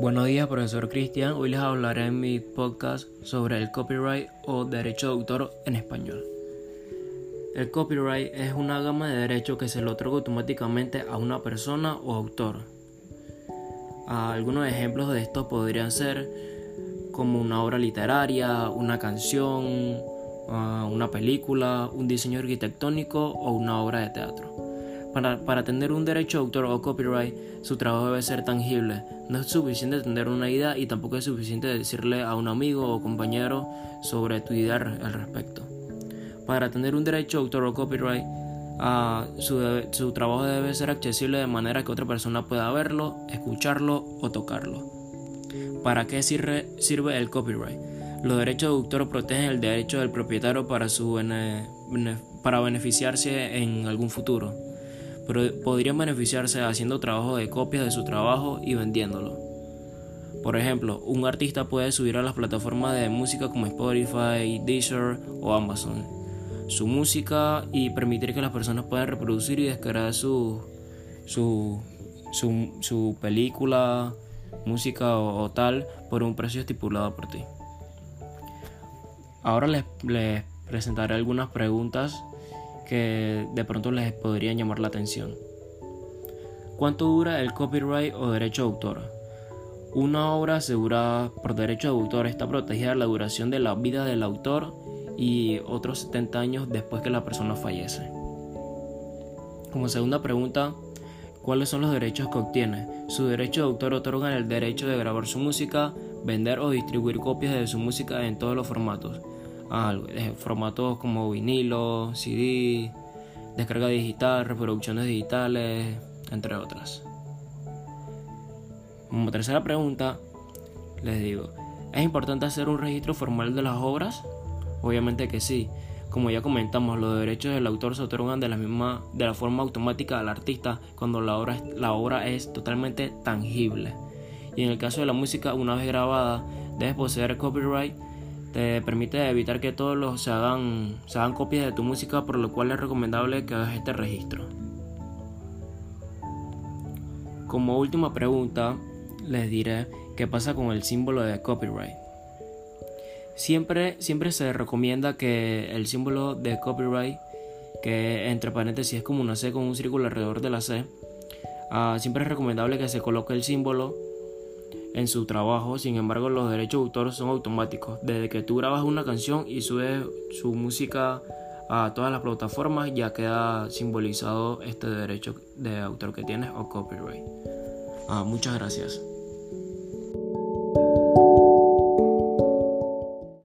Buenos días, profesor Cristian. Hoy les hablaré en mi podcast sobre el copyright o derecho de autor en español. El copyright es una gama de derechos que se le otorga automáticamente a una persona o autor. Algunos ejemplos de esto podrían ser como una obra literaria, una canción, una película, un diseño arquitectónico o una obra de teatro. Para, tener un derecho de autor o copyright, su trabajo debe ser tangible. No es suficiente tener una idea y tampoco es suficiente decirle a un amigo o compañero sobre tu idea al respecto. Para tener un derecho de autor o copyright, ah, su, trabajo debe ser accesible de manera que otra persona pueda verlo, escucharlo o tocarlo. ¿Para qué sirve, sirve el copyright? Los derechos de autor protegen el derecho del propietario para, su para beneficiarse en algún futuro pero podrían beneficiarse haciendo trabajo de copias de su trabajo y vendiéndolo. Por ejemplo, un artista puede subir a las plataformas de música como Spotify, Deezer o Amazon su música y permitir que las personas puedan reproducir y descargar su, su, su, película, música o, tal por un precio estipulado por ti. Ahora les, les presentaré algunas preguntas que de pronto les podrían llamar la atención. ¿Cuánto dura el copyright o derecho de autor? Una obra asegurada por derecho de autor está protegida la duración de la vida del autor y otros 70 años después que la persona fallece. Como segunda pregunta, ¿cuáles son los derechos que obtiene? Su derecho de autor otorga el derecho de grabar su música, vender o distribuir copias de su música en todos los formatos, formatos como vinilo, CD, descarga digital, reproducciones digitales, entre otras. Como tercera pregunta, les digo, ¿es importante hacer un registro formal de las obras? Obviamente que sí. Como ya comentamos, los derechos del autor se otorgan de la misma de la forma automática al artista cuando la obra, la obra es totalmente tangible. Y en el caso de la música, una vez grabada, debes poseer copyright te permite evitar que todos los se hagan, se hagan copias de tu música, por lo cual es recomendable que hagas este registro. Como última pregunta, les diré qué pasa con el símbolo de copyright. Siempre, siempre se recomienda que el símbolo de copyright, que entre paréntesis es como una C con un círculo alrededor de la C, ah, siempre es recomendable que se coloque el símbolo en su trabajo, sin embargo los derechos de autor son automáticos. Desde que tú grabas una canción y subes su música a todas las plataformas, ya queda simbolizado este derecho de autor que tienes o copyright. Ah, muchas gracias.